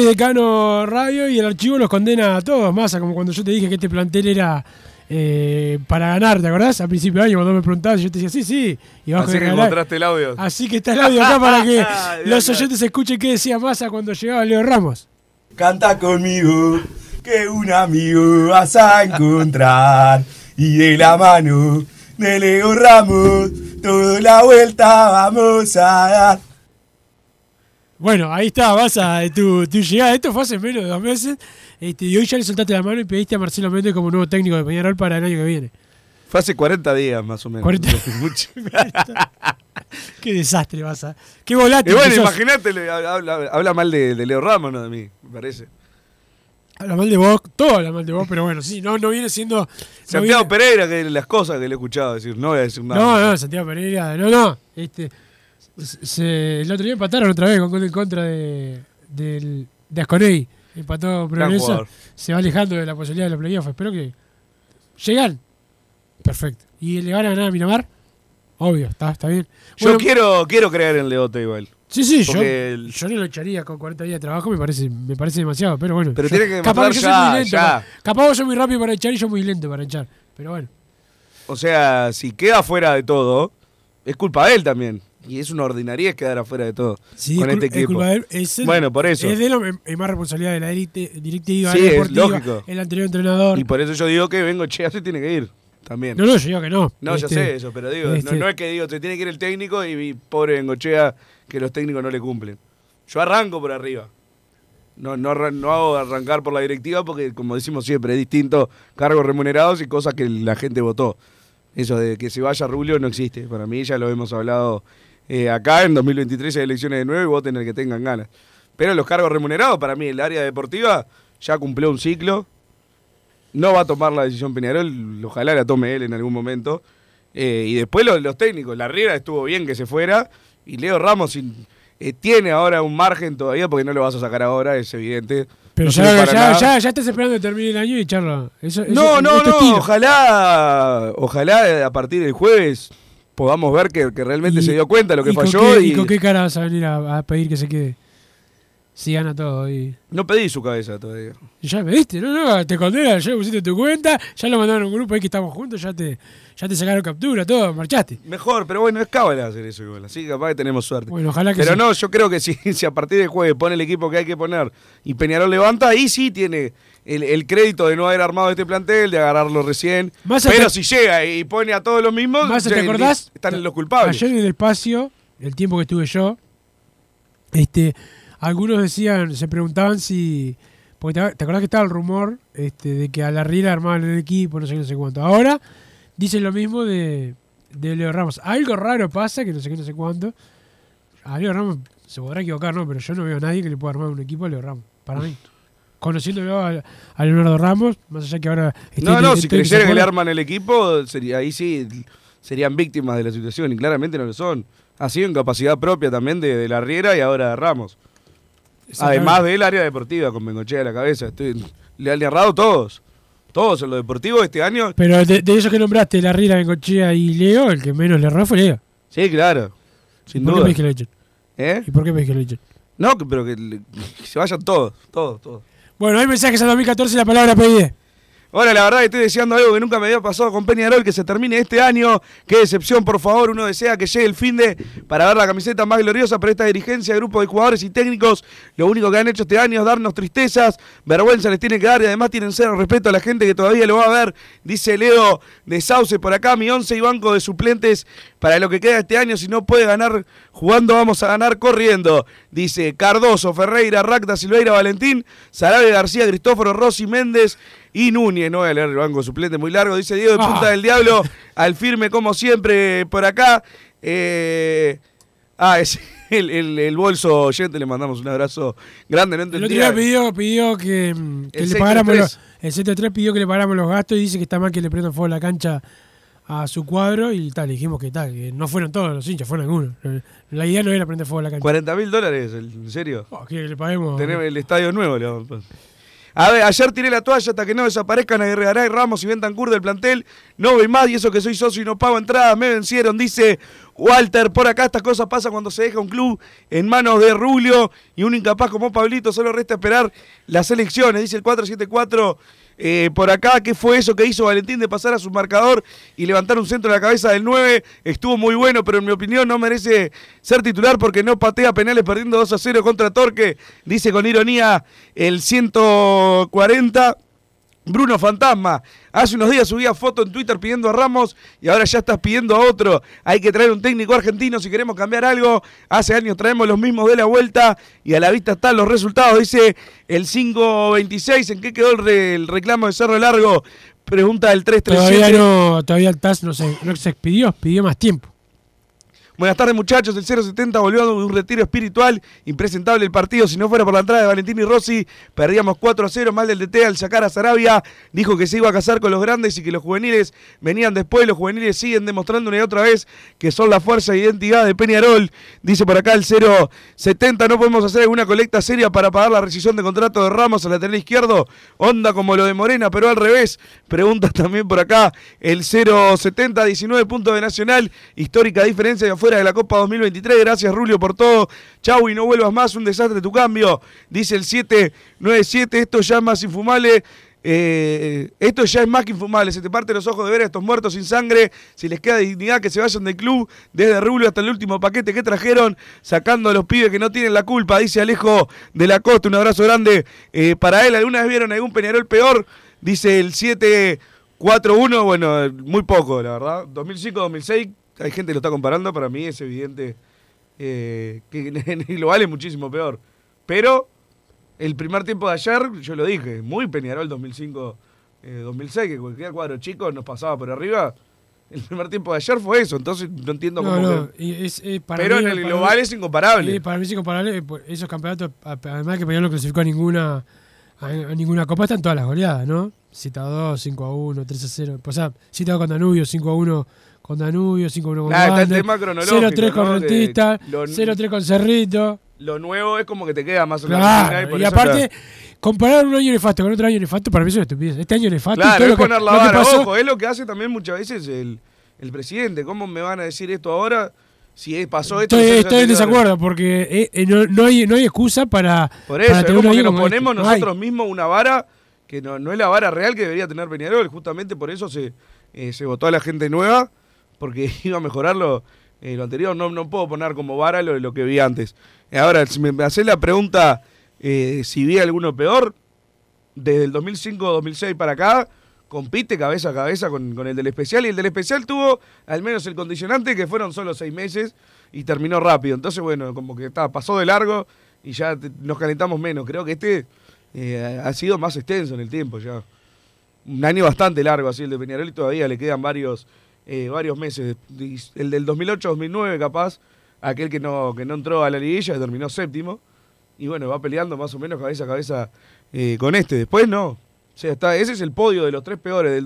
En Padre Decano Radio y el archivo los condena a todos, Massa, como cuando yo te dije que este plantel era eh, para ganar, ¿te acordás? Al principio de año cuando me preguntabas yo te decía, sí, sí, y Así de que regalar. encontraste el audio. Así que está el audio acá para que los oyentes escuchen qué decía Massa cuando llegaba Leo Ramos. Canta conmigo, que un amigo vas a encontrar. Y de la mano de Leo Ramos, toda la vuelta vamos a dar. Bueno, ahí está, Massa, tu, tu llegada. Esto fue hace menos de dos meses. Este, y hoy ya le soltaste la mano y pediste a Marcelo Méndez como nuevo técnico de Peñarol para el año que viene. Fue hace 40 días más o menos. 40. Mucho. Qué desastre, Massa. Qué volátil. Y bueno, imagínate, habla, habla mal de, de Leo Ramos, no de mí, me parece. Habla mal de vos, todo habla mal de vos, pero bueno, sí, no, no viene siendo. no Santiago viene- Pereira, que las cosas que le he escuchado decir, no voy a decir nada. No, no, Santiago Pereira, no, no. Este, se- el otro día empataron otra vez con gol en contra de, del, de Asconei. Empató Progreso. Se va alejando de la posibilidad de los playoffs. Espero que llegan. Perfecto. ¿Y le van a ganar a Miramar? Obvio, está, está bien. Yo quiero, quiero creer en Leote igual. Sí, sí, yo, el- yo no lo echaría con 40 días de trabajo, me parece, me parece demasiado, pero bueno. Pero yo- tiene que capaz que yo soy ya, muy lento. ya. pa- Capaz vos sos muy rápido para echar y yo muy lento para echar. Pero bueno. O sea, si queda fuera de todo, es culpa de él también. Y es una ordinariedad quedar afuera de todo Sí, con es este es equipo. es el- bueno, por eso. Es de él, es más responsabilidad de la directiva, Sí, es lógico. el anterior entrenador. Y por eso yo digo que vengo, che, se tiene que ir también. No, no, yo digo que no. No, ya Este, sé eso, pero digo, no- este- no, es que digo, se tiene que ir el técnico y, y pobre Bengochea que los técnicos no le cumplen. Yo arranco por arriba. No, no, no hago arrancar por la directiva porque, como decimos siempre, es distinto cargos remunerados y cosas que la gente votó. Eso de que se vaya Rubio no existe. Para mí ya lo hemos hablado eh, acá. En 2023 hay elecciones de nuevo y voten el que tengan ganas. Pero los cargos remunerados, para mí, el área deportiva ya cumplió un ciclo. No va a tomar la decisión Peñarol, ojalá la tome él en algún momento. Eh, y después los, los técnicos, la Riera estuvo bien que se fuera. Y Leo Ramos sin- eh, tiene ahora un margen todavía porque no lo vas a sacar ahora, es evidente. Pero No ya, ya, ya, ya estás esperando que termine el año y. Eso, eso- No, no, no, ojalá, ojalá a partir del jueves podamos ver que, que realmente Y- se dio cuenta de lo que ¿y con falló qué- y, ¿Y con qué cara vas a venir a, a pedir que se quede? Si gana todo. Y... no pedí su cabeza todavía. ya me diste, no, no, te condena, ya pusiste tu cuenta, ya lo mandaron a un grupo ahí que estamos juntos, ya te, ya te sacaron captura, todo, marchaste. Mejor, pero bueno, es cábala hacer eso igual, así que capaz que tenemos suerte. Bueno, ojalá que Pero sí. no, yo creo que si, si a partir del jueves pone el equipo que hay que poner y Peñarol levanta, ahí sí tiene el, el crédito de no haber armado este plantel, de agarrarlo recién. Más pero hasta- si llega y pone a todos los mismos, Más, ¿te ya acordás? están los culpables. Ayer en el espacio, el tiempo que estuve yo, este, algunos decían, se preguntaban si. Porque te, te acordás que estaba el rumor este, de que a la Riera armaban el equipo, no sé qué, no sé cuánto. Ahora dicen lo mismo de, de Leo Ramos. Algo raro pasa, que no sé qué, no sé cuánto. A Leo Ramos se podrá equivocar, ¿no? Pero yo no veo a nadie que le pueda armar un equipo a Leo Ramos. Para mí. Conociéndolo a, a Leonardo Ramos, más allá que ahora. No, no, si de- de- creyera que le arman el equipo, sería, ahí sí serían víctimas de la situación y claramente no lo son. Ha sido en capacidad propia también de, de la Riera y ahora de Ramos. Además del área deportiva con Bengochea a la cabeza. Estoy, le han errado todos. Todos en lo deportivo este año. Pero de, de esos que nombraste, la Riera, Bengochea y Leo, el que menos le erró fue Leo. Sí, claro. Sin ¿Y por qué duda. pedís que lo echen? ¿Eh? ¿Y por qué pedís que lo echen? No, que- pero que se vayan todos, todos, todos. Bueno, hay mensajes al 2014, la palabra pedí. Ahora, la verdad que estoy deseando algo que nunca me había pasado con Peñarol, que se termine este año. Qué decepción, por favor. Uno desea que llegue el fin de para ver la camiseta más gloriosa, pero esta dirigencia, grupo de jugadores y técnicos, lo único que han hecho este año es darnos tristezas, vergüenza les tiene que dar y además tienen cero respeto a la gente que todavía lo va a ver. Dice Leo de Sauce por acá, mi once y banco de suplentes para lo que queda este año. Si no puede ganar jugando, vamos a ganar corriendo. Dice Cardoso, Ferreira, Racta, Silveira, Valentín, Sarabe, García, Cristóforo, Rossi, Méndez y Núñez. No voy a leer el banco suplente muy largo. Dice Diego de Ah. Punta del Diablo, al firme como siempre por acá. Eh, ah, es el, el- el bolso oyente, le mandamos un abrazo grande. No El otro día pidió, pidió que, le pagáramos los, el 73 pidió que le pagáramos los gastos y dice que está mal que le prendan fuego a la cancha a su cuadro y tal, le dijimos que tal, que no fueron todos los hinchas, fueron algunos. La idea no era prender fuego a la cancha. 40 mil dólares, ¿en serio? Oh, quiere que le paguemos. Tenemos el estadio nuevo. le vamos a. A ver, ayer tiré la toalla hasta que no desaparezcan Aguirre y Ramos y Bentancur del plantel. No voy más y eso que soy socio y no pago entrada. Me vencieron, dice Walter. Por acá estas cosas pasan cuando se deja un club en manos de Rulio y un incapaz como Pablito. Solo resta esperar las elecciones, dice el 474. Eh, por acá, ¿qué fue eso que hizo Valentín de pasar a su marcador y levantar un centro de la cabeza del 9? Estuvo muy bueno, pero en mi opinión no merece ser titular porque no patea penales perdiendo 2 a 0 contra Torque, dice con ironía el 140. Bruno Fantasma, hace unos días subía foto en Twitter pidiendo a Ramos y ahora ya estás pidiendo a otro. Hay que traer un técnico argentino si queremos cambiar algo. Hace años traemos los mismos de la vuelta y a la vista están los resultados. Dice el 526, ¿en qué quedó el, reclamo de Cerro Largo? Pregunta el 337. Todavía no, todavía el TAS no se expidió, pidió más tiempo. Buenas tardes muchachos, el 070 volvió de un retiro espiritual, impresentable el partido, si no fuera por la entrada de Valentín y Rossi, perdíamos 4 a 0, mal del DT al sacar a Sarabia, dijo que se iba a casar con los grandes y que los juveniles venían después, los juveniles siguen demostrando una y otra vez que son la fuerza e identidad de Peñarol, dice por acá el 070, no podemos hacer alguna colecta seria para pagar la rescisión de contrato de Ramos al lateral izquierdo, onda como lo de Morena, pero al revés, pregunta también por acá el 070, 19 puntos de Nacional, histórica diferencia de afuera de la Copa 2023. Gracias, Rulio, por todo. Chau y no vuelvas más. Un desastre tu cambio. Dice el 797. Esto ya es más infumable. Eh, esto ya es más que infumable. Se te parte los ojos de ver a estos muertos sin sangre. Si les queda dignidad, que se vayan del club. Desde Rulio hasta el último paquete que trajeron. Sacando a los pibes que no tienen la culpa. Dice Alejo de la Costa. Un abrazo grande eh, para él. ¿Alguna vez vieron algún Peñarol peor? Dice el 741. Bueno, muy poco, la verdad. 2005-2006 hay gente que lo está comparando, para mí es evidente eh, que lo vale muchísimo peor. Pero el primer tiempo de ayer, yo lo dije, muy Peñarol 2005-2006, eh, que cualquier cuadro chico nos pasaba por arriba. El primer tiempo de ayer fue eso, entonces no entiendo cómo. No, pero en el global es incomparable. para mí es incomparable. Eh, esos campeonatos, además que Peñarol no clasificó a ninguna, a, ninguna copa, están todas las goleadas, ¿no? Cita 2, 5 a 1, 3 a 0. O sea, Cita con Danubio, 5 a 1 con Danubio, 5-1 con ah, 0-3 con Rentista, 0-3 con Cerrito. Lo nuevo es como que te queda más o menos. Claro, y, aparte, comparar un año nefasto con otro año nefasto para mí es una estupidez. Este año nefasto. Claro, es poner la vara, ojo, es lo que hace también muchas veces el, el presidente. ¿Cómo me van a decir esto ahora? si pasó esto. Estoy, estoy en desacuerdo porque eh, eh, no, no, hay, no hay excusa para. Por eso, es como que nos ponemos nosotros mismos una vara que no, no es la vara real que debería tener Peñarol. Justamente por eso se, eh, se votó a la gente nueva porque iba a mejorarlo eh, lo anterior. No, no puedo poner como vara lo, lo que vi antes. Ahora, si me haces la pregunta eh, si vi alguno peor, desde el 2005-2006 para acá, compite cabeza a cabeza con, con, el del especial. Y el del especial tuvo al menos el condicionante que fueron solo seis meses y terminó rápido. Entonces, bueno, como que está, pasó de largo y ya nos calentamos menos. Creo que este eh, ha sido más extenso en el tiempo ya. Un año bastante largo así el de Peñarol y todavía le quedan varios eh, varios meses. El del 2008-2009 capaz, aquel que no, que no entró a la liguilla, terminó séptimo. Y bueno, va peleando más o menos cabeza a cabeza eh, con este. Después no. O sea, está, ese es el podio de los tres peores.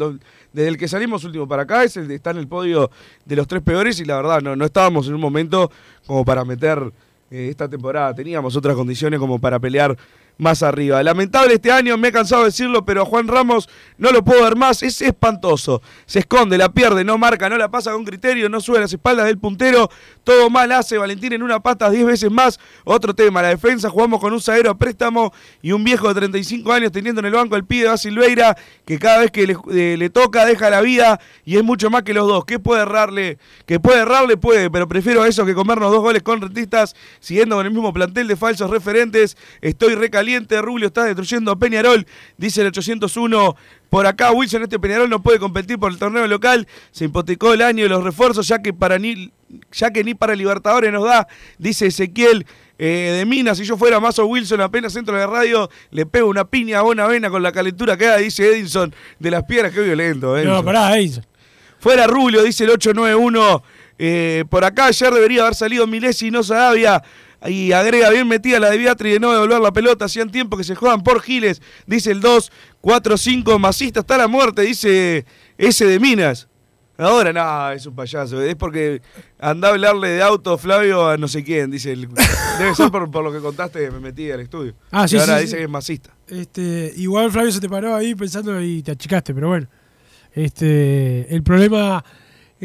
desde el que salimos último para acá, está en el podio de los tres peores y la verdad no, no estábamos en un momento como para meter eh, esta temporada. Teníamos otras condiciones como para pelear más arriba. Lamentable este año, me he cansado de decirlo, pero a Juan Ramos no lo puedo ver más, es espantoso. Se esconde, la pierde, no marca, no la pasa con criterio, no sube las espaldas del puntero, todo mal hace Valentín en una pata 10 veces más. Otro tema, la defensa, jugamos con un zaguero a préstamo y un viejo de 35 años teniendo en el banco el pie de Silveira, que cada vez que le, eh, le, toca deja la vida y es mucho más que los dos. ¿Qué puede errarle? Que puede errarle, puede, pero prefiero eso que comernos dos goles con rentistas, siguiendo con el mismo plantel de falsos referentes. Estoy recalcado caliente, Rubio está destruyendo a Peñarol, dice el 801. Por acá Wilson, este Peñarol no puede competir por el torneo local, se hipotecó el año de los refuerzos, ya que, para ni, ya que ni para Libertadores nos da, dice Ezequiel. Eh, de Minas, si yo fuera Mazo Wilson, apenas entro de la radio, le pego una piña a vena con la calentura que da, dice Edinson, de las piedras, qué violento. Edinson. No, pará, Edinson. Fuera Rubio, dice el 891. Eh, por acá ayer debería haber salido Milesi y no Sadavia. Y agrega bien metida la de Beatriz de no devolver la pelota. Hacían tiempo que se juegan por Giles. Dice el 2, 4, 5. Masista hasta la muerte, dice ese de Minas. Ahora no, es un payaso. Es porque anda a hablarle de auto, Flavio, a no sé quién. Dice el- Debe ser por, por lo que contaste, me metí al estudio. Ah, sí, Y ahora sí, dice sí. que es masista. Este, igual Flavio se te paró ahí pensando y te achicaste, pero bueno. Este, el problema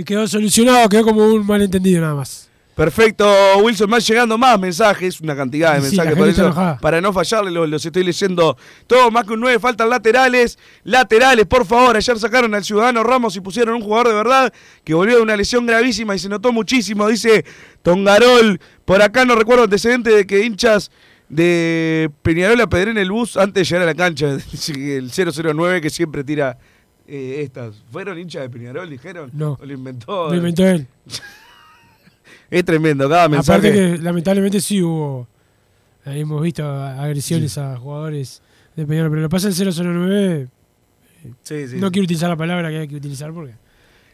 quedó solucionado, quedó como un malentendido nada más. Perfecto, Wilson, más llegando más mensajes, una cantidad de Sí, mensajes. está eso, para no fallarle, los, los estoy leyendo todos, más que un 9, faltan laterales. Laterales, por favor, ayer sacaron al Ciudadano Ramos y pusieron un jugador de verdad que volvió de una lesión gravísima y se notó muchísimo, dice Tongarol. Por acá no recuerdo antecedente de que hinchas de Peñarol apedreen el bus antes de llegar a la cancha. El 009 que siempre tira eh, estas. ¿Fueron hinchas de Peñarol, dijeron? No. ¿O lo inventó? Lo inventó él. Es tremendo, cada mensaje. Aparte que lamentablemente sí hubo, ahí hemos visto agresiones a jugadores de Peñarol, pero lo pasa el 009, Sí, sí, no quiero utilizar la palabra que hay que utilizar porque...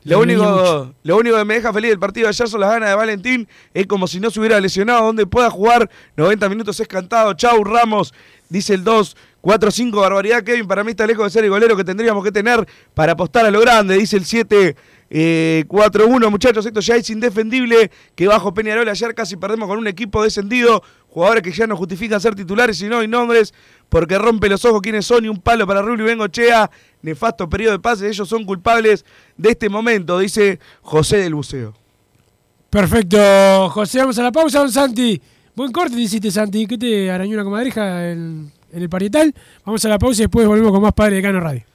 Lo único, lo único que me deja feliz del partido de ayer son las ganas de Valentín. Es como si no se hubiera lesionado. Donde pueda jugar 90 minutos es cantado. Chau, Ramos. Dice el 2. 4-5, barbaridad, Kevin. Para mí está lejos de ser el golero que tendríamos que tener para apostar a lo grande. Dice el 7. eh, 4-1, muchachos, esto ya es indefendible. Que bajo Peñarol ayer casi perdemos con un equipo descendido. Jugadores que ya no justifican ser titulares, sino hay nombres. Porque rompe los ojos quiénes son y un palo para Rubio y Bengochea. Nefasto periodo de pase. Ellos son culpables de este momento, dice José del Buceo. Perfecto, José, vamos a la pausa, don Santi. Buen corte te Santi. ¿Qué te arañó una comadreja en, en el parietal? Vamos a la pausa y después volvemos con más Padre de Cano Radio.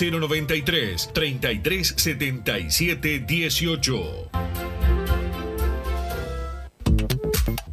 093 33 77 18.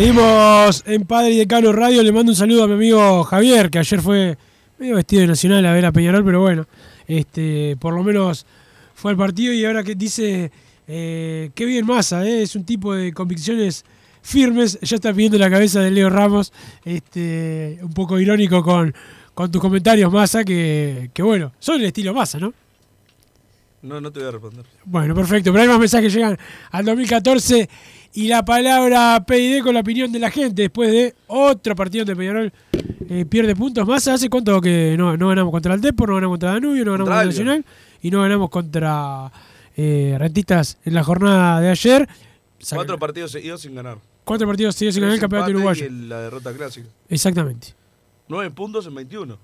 Seguimos en Padre y Decano Radio. Le mando un saludo a mi amigo Javier, que ayer fue medio vestido de nacional a ver a Peñarol, pero bueno, este, por lo menos fue al partido y ahora que dice eh, qué bien Massa, eh, es un tipo de convicciones firmes. Ya está pidiendo la cabeza de Leo Ramos, este, un poco irónico con, con tus comentarios, Massa, que, que bueno, son el estilo Massa, ¿no? No, no te voy a responder. Bueno, perfecto. Pero hay más mensajes que llegan al 2014 y la palabra PID con la opinión de la gente después de otro partido donde Peñarol eh, pierde puntos más. ¿Hace cuánto que no, no ganamos contra el Depor, no ganamos contra Danubio, no ganamos Contra Nacional y no ganamos contra eh, Rentistas en la jornada de ayer? Cuatro partidos seguidos sin ganar. Cuatro partidos seguidos sin ganar el campeonato uruguayo. y el- la derrota clásica. Exactamente. Nueve puntos en 21.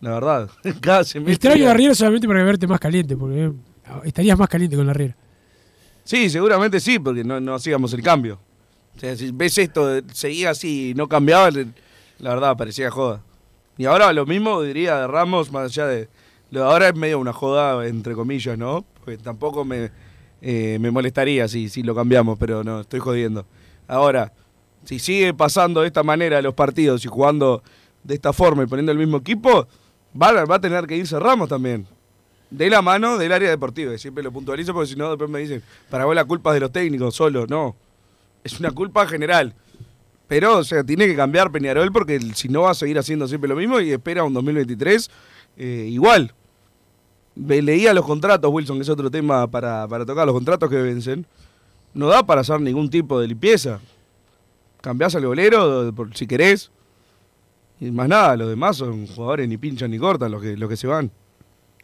La verdad. Cada semestre. Extraño a Riera solamente para verte más caliente, porque eh, estarías más caliente con la Riera. Sí, seguramente sí, porque no, no hacíamos el cambio. O sea, si ves esto, seguía así y no cambiaba, la verdad, parecía joda. Y ahora lo mismo diría de Ramos, más allá de... Ahora es medio una joda, entre comillas, ¿no? Porque tampoco me, eh, me molestaría si, si lo cambiamos, pero no, estoy jodiendo. Ahora, si sigue pasando de esta manera los partidos y jugando de esta forma y poniendo el mismo equipo, va, va a tener que irse Ramos también. De la mano del área deportiva. Siempre lo puntualizo porque si no, después me dicen, para vos la culpa es de los técnicos solo. No. Es una culpa general. Pero, o sea, tiene que cambiar Peñarol porque si no va a seguir haciendo siempre lo mismo y espera un 2023 eh, igual. Leía los contratos, Wilson, que es otro tema para, para tocar, los contratos que vencen. No da para hacer ningún tipo de limpieza. Cambiás al golero si querés. Y más nada, los demás son jugadores ni pinchan ni cortan los que, los que se van.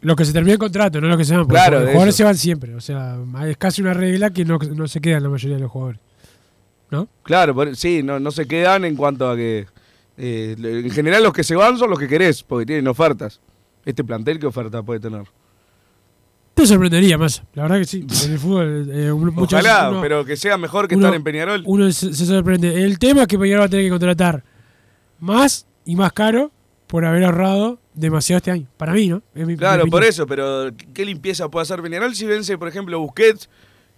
Los que se termina el contrato, no los que se van. Claro, los jugadores eso. se van siempre. O sea, es casi una regla que no, no se quedan la mayoría de los jugadores. ¿No? Claro, sí, no, no se quedan en cuanto a que. eh, en general, los que se van son los que querés, porque tienen ofertas. Este plantel, ¿qué oferta puede tener? Te sorprendería más, la verdad que sí. En el fútbol, eh, un- muchas Ojalá, uno- pero que sea mejor que uno- estar en Peñarol. Uno se, se sorprende. El tema es que Peñarol va a tener que contratar más y más caro por haber ahorrado demasiado este año. Para mí, ¿no? Es mi- Claro, por eso, pero ¿qué limpieza puede hacer Peñarol si vence, por ejemplo, Busquets,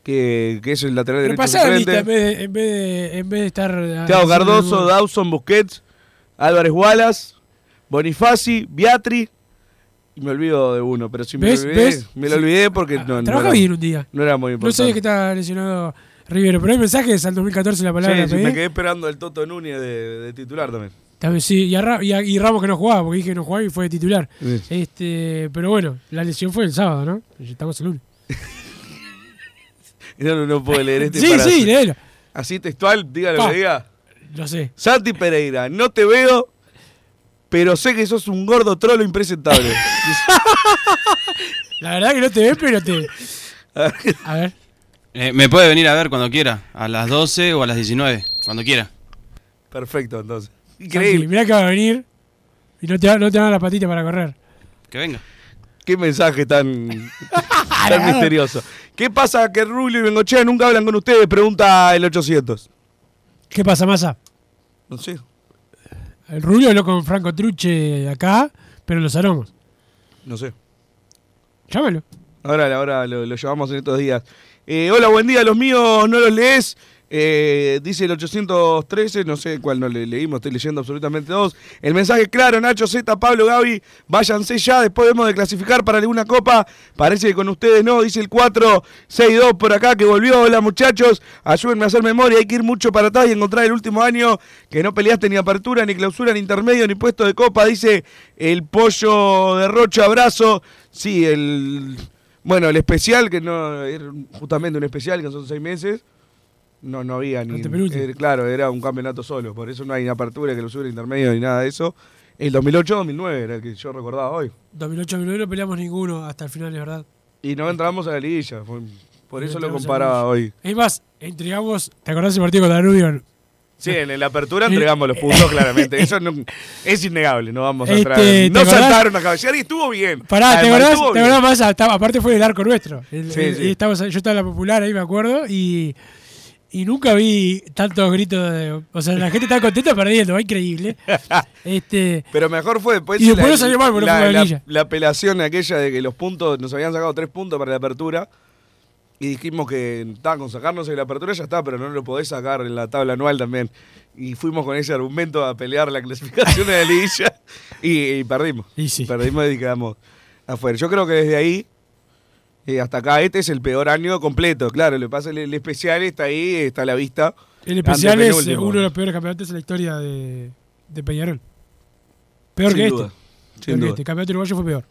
que, que es el lateral derecho Repasá la lista en vez de, en vez de, en vez de estar. ah, Thiago Cardoso, Dawson, Busquets, Álvarez Wallace, Bonifaci, Beatri. Y me olvido de uno, pero si me ¿Ves? lo olvidé, ¿Ves? me lo olvidé porque no, no Trabaja era- bien un día. No era muy No importante. sabía que estaba lesionado Rivero, pero hay mensajes al 2014 la palabra. Sí, sí, pedí. me quedé esperando el Toto Núñez de, de titular también. También sí, y, a Ra- y a- y Ramos que no jugaba, porque dije que no jugaba y fue de titular. Sí. Este, pero bueno, la lesión fue el sábado, ¿no? Estamos el lunes. No, no, no puedo leer este Sí, para- sí, léelo. Así textual, diga lo que diga. Yo sé. Santi Pereira, no te veo, pero sé que sos un gordo trolo impresentable. La verdad que no te ves, pero te. A ver. Eh, me puede venir a ver cuando quiera, a las 12 o a las 19, cuando quiera. Perfecto, entonces. Increíble. mirá que va a venir y no te, no te dan la patita para correr. Que venga. Qué mensaje tan, tan misterioso. ¿Qué pasa que Rubio y Bengochea nunca hablan con ustedes? Pregunta el 800. ¿Qué pasa, Massa? No sé. El Rubio habló con Franco Truche acá, pero los aromos. No sé. Llámalo. Ahora, ahora lo, lo llamamos en estos días. Eh, hola, buen día. Los míos no los lees. Eh, dice el 813, no sé cuál no le leímos, estoy leyendo absolutamente dos. El mensaje claro, Nacho Z, Pablo, Gaby, váyanse ya, después debemos de clasificar para alguna copa. Parece que con ustedes no, dice el 462 por acá que volvió. Hola muchachos, ayúdenme a hacer memoria, hay que ir mucho para atrás y encontrar el último año que no peleaste ni apertura, ni clausura, ni intermedio, ni puesto de copa, dice el pollo de Rocha, abrazo. Sí, el... Bueno, el especial, que no justamente un especial, que son seis meses, no, no había ni. Eh, claro, era un campeonato solo, por eso no hay apertura, que lo sube intermedio ni nada de eso. El 2008-2009 era el que yo recordaba hoy. 2008-2009 no peleamos ninguno hasta el final, es verdad. Y no entramos a la liguilla, por eso lo comparaba hoy. Es más, entregamos. ¿Te acordás del partido con Danubio? Sí, en la apertura entregamos los puntos, claramente. Eso no- es innegable, no vamos a Este, entrar. ¿te No saltaron a cabecear y estuvo bien. Pará, ¿te acordás? estuvo ¿Te acordás más? Aparte fue el arco nuestro. El- Sí, el- sí. y estábamos- yo estaba en la popular ahí, me acuerdo, y, y nunca vi tantos gritos. De, o sea, la gente estaba contenta perdiendo, va increíble. Este, Pero mejor fue después. Y después no salió mal, no la, la la- la apelación aquella de que los puntos, nos habían sacado tres puntos para la apertura. Y dijimos que estaban con sacarnos de la apertura, ya está, pero no lo podés sacar en la tabla anual también. Y fuimos con ese argumento a pelear la clasificación de la liguilla. Y, y perdimos. Perdimos y quedamos afuera. Yo creo que desde ahí eh, hasta acá este es el peor año completo. Claro, le pasa el, el especial, está ahí, está a la vista. el especial es Antepenúltimo. uno de los peores campeonatos en la historia de, de Peñarol. Peor Sin que duda, este. sin Peor que duda. este. El campeonato uruguayo fue peor.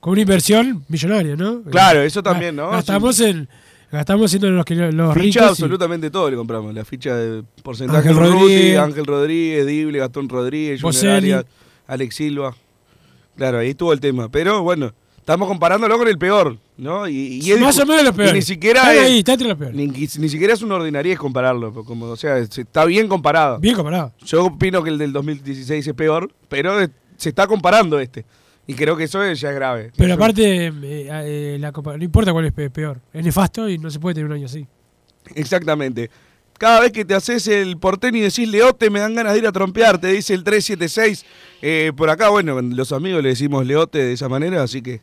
Con una inversión millonaria, ¿no? Claro, eso también, ¿no? Gastamos en. Gastamos siendo los, que, los Ficha ricos. y- absolutamente todo le compramos. La ficha de porcentaje Ángel Ruti, Rodríguez. Ángel Rodríguez, Dible, Gastón Rodríguez, Junior. Arias, Alex Silva. Claro, ahí estuvo el tema. Pero bueno, estamos comparándolo con el peor, ¿no? Y, y es- Más o menos los y peores. Ni siquiera Están es, ahí, está entre los peores. Ni, ni siquiera es una ordinariedad compararlo. Como, o sea, es- está bien comparado. Bien comparado. Yo opino que el del 2016 es peor, pero se está comparando este. Y creo que eso es- ya es grave. Pero aparte, eh, eh, la no importa cuál es pe- peor. Es nefasto y no se puede tener un año así. Exactamente. Cada vez que te haces el porteño y decís Leote, me dan ganas de ir a trompear, te dice el 376. Eh, por acá, bueno, los amigos le decimos Leote de esa manera, así que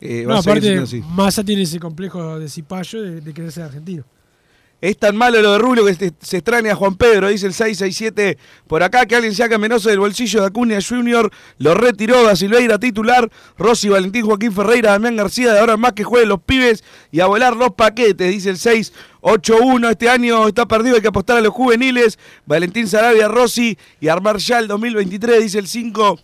eh, va no, a seguir aparte, así. Massa tiene ese complejo de cipayo de, de querer ser argentino. Es tan malo lo de Rubio que se, se extraña a Juan Pedro, dice el 667. Por acá que alguien saca Menoso del bolsillo de Acuña Junior, lo retiró da Silveira titular, Rossi, Valentín, Joaquín Ferreira, Damián García, de ahora más que jueguen los pibes y a volar los paquetes, dice el 681. Este año está perdido, hay que apostar a los juveniles. Valentín Sarabia, Rossi y armar ya el 2023, dice el 5.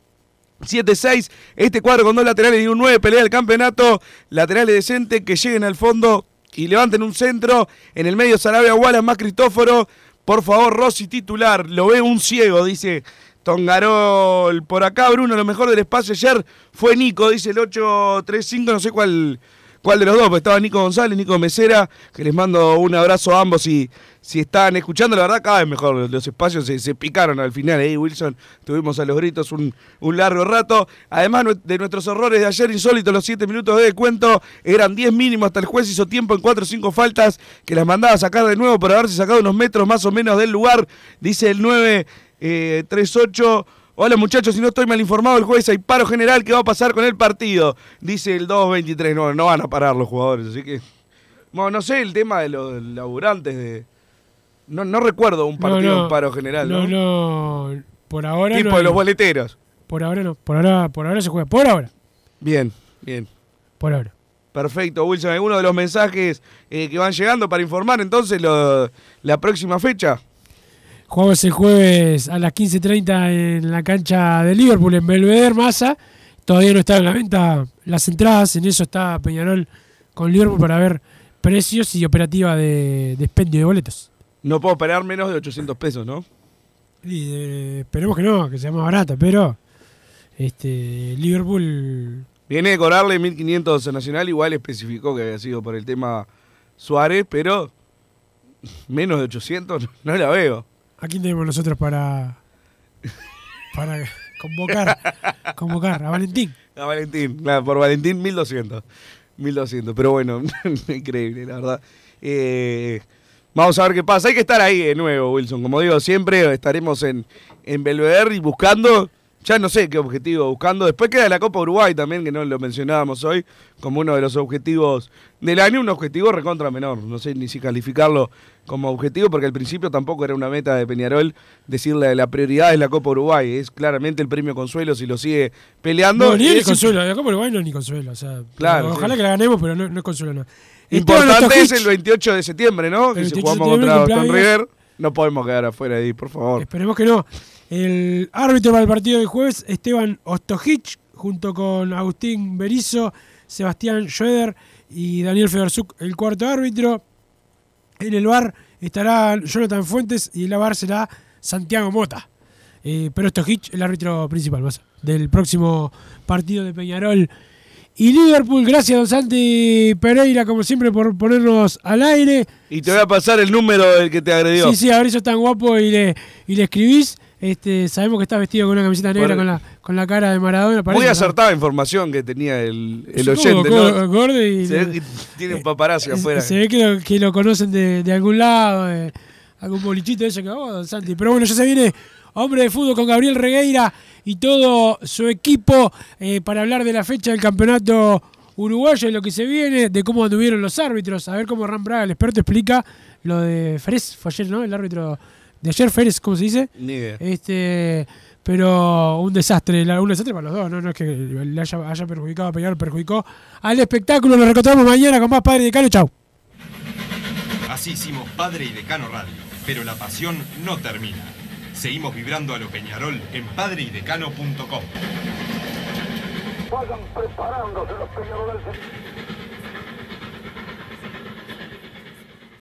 7-6, este cuadro con dos laterales y un 9 pelea el campeonato, laterales decentes que lleguen al fondo y levanten un centro, en el medio Sarabia, Wallace más Cristóforo, por favor Rossi titular, lo ve un ciego, dice Tongarol, por acá Bruno, lo mejor del espacio. Ayer fue Nico, dice el 835, no sé cuál, cuál de los dos, porque estaba Nico González, Nico Mesera, que les mando un abrazo a ambos y si están escuchando, la verdad, cada vez mejor. Los, espacios se, picaron al final. Ahí, Wilson, tuvimos a los gritos un, largo rato. Además de nuestros errores de ayer insólitos, los 7 minutos de descuento eran 10 mínimos. Hasta el juez hizo tiempo en 4 o 5 faltas que las mandaba a sacar de nuevo por haberse sacado unos metros más o menos del lugar. Dice el 938. Hola muchachos, si no estoy mal informado, el jueves hay paro general. ¿Qué va a pasar con el partido? Dice el 223. No, no van a parar los jugadores, así que. Bueno, no sé el tema de los laburantes de. No, no recuerdo un partido no. en paro general, ¿no? No, no. Por ahora Tipo no. de los boleteros. Por ahora no. Por ahora, por ahora se juega. Por ahora. Bien, bien. Por ahora. Perfecto, Wilson. ¿Alguno de los mensajes eh, que van llegando para informar entonces lo- la próxima fecha? Jugamos el jueves a las 15.30 en la cancha de Liverpool, en Belvedere, Massa. Todavía no están en la venta las entradas. En eso está Peñarol con Liverpool para ver precios y operativa de, de expendio de boletos. No puedo esperar menos de 800 pesos, ¿no? Y eh, esperemos que no, que sea más barata, pero este Liverpool Viene de cobrarle 1.500 a Nacional, igual especificó que había sido por el tema Suárez, pero menos de 800 no la veo. ¿A quién tenemos nosotros para, para convocar, convocar? A Valentín. A Valentín, claro, por Valentín 1200. 1200, pero bueno, increíble, la verdad. Eh, vamos a ver qué pasa. Hay que estar ahí de nuevo, Wilson. Como digo, siempre estaremos en, en Belvedere y buscando, ya no sé qué objetivo, buscando. Después queda la Copa Uruguay también, que no lo mencionábamos hoy, como uno de los objetivos del año, un objetivo recontra menor. No sé ni si calificarlo como objetivo, porque al principio tampoco era una meta de Peñarol decirle la prioridad es la Copa Uruguay. Es claramente el premio Consuelo si lo sigue peleando. No, ni Es consuelo. La Copa Uruguay no es ni consuelo. O sea, Claro, ojalá sí. que la ganemos, pero no, no es consuelo. No. Importante es el 28 de septiembre, ¿no? Que si 28 de jugamos contra. River, no podemos quedar afuera ahí, por favor. Esperemos que no. El árbitro para el partido del jueves, Esteban Ostojich, junto con Agustín Berizo, Sebastián Schroeder y Daniel Federzuk, el cuarto árbitro. En el bar estará Jonathan Fuentes y en la bar será Santiago Mota. Eh, pero Ostojich, el árbitro principal más, del próximo partido de Peñarol y Liverpool. Gracias, don Santi Pereira, como siempre, por ponernos al aire. Y te voy a pasar el número del que te agredió. Sí, sí, a ver, eso tan guapo y le, y le escribís. Este, sabemos que está vestido con una camiseta negra Bueno. con la, con la cara de Maradona. parece, Muy ¿no? acertada información que tenía el, el oyente, ¿no? como gordo y- Se ve que tiene un paparazzi afuera. Se ve que lo, que lo conocen de, de algún lado, de algún bolichito de eso que oh, don Santi. Pero bueno, ya se viene Hombre de Fútbol con Gabriel Regueira y todo su equipo eh, para hablar de la fecha del campeonato uruguayo y lo que se viene, de cómo anduvieron los árbitros, a ver cómo Ram Braga, el experto, explica lo de Férez, fue ayer, ¿no? El árbitro de ayer, Férez, ¿cómo se dice? Ni idea. Este, pero un desastre, un desastre para los dos, ¿no? No es que le haya, haya perjudicado a Peñarol, perjudicó al espectáculo. Lo reencontramos mañana con más Padre de Cano. Chau. Así hicimos Padre y Decano Radio, pero la pasión no termina. Seguimos vibrando a lo Peñarol en padreidecano.com. Vayan preparándose los peñaroles.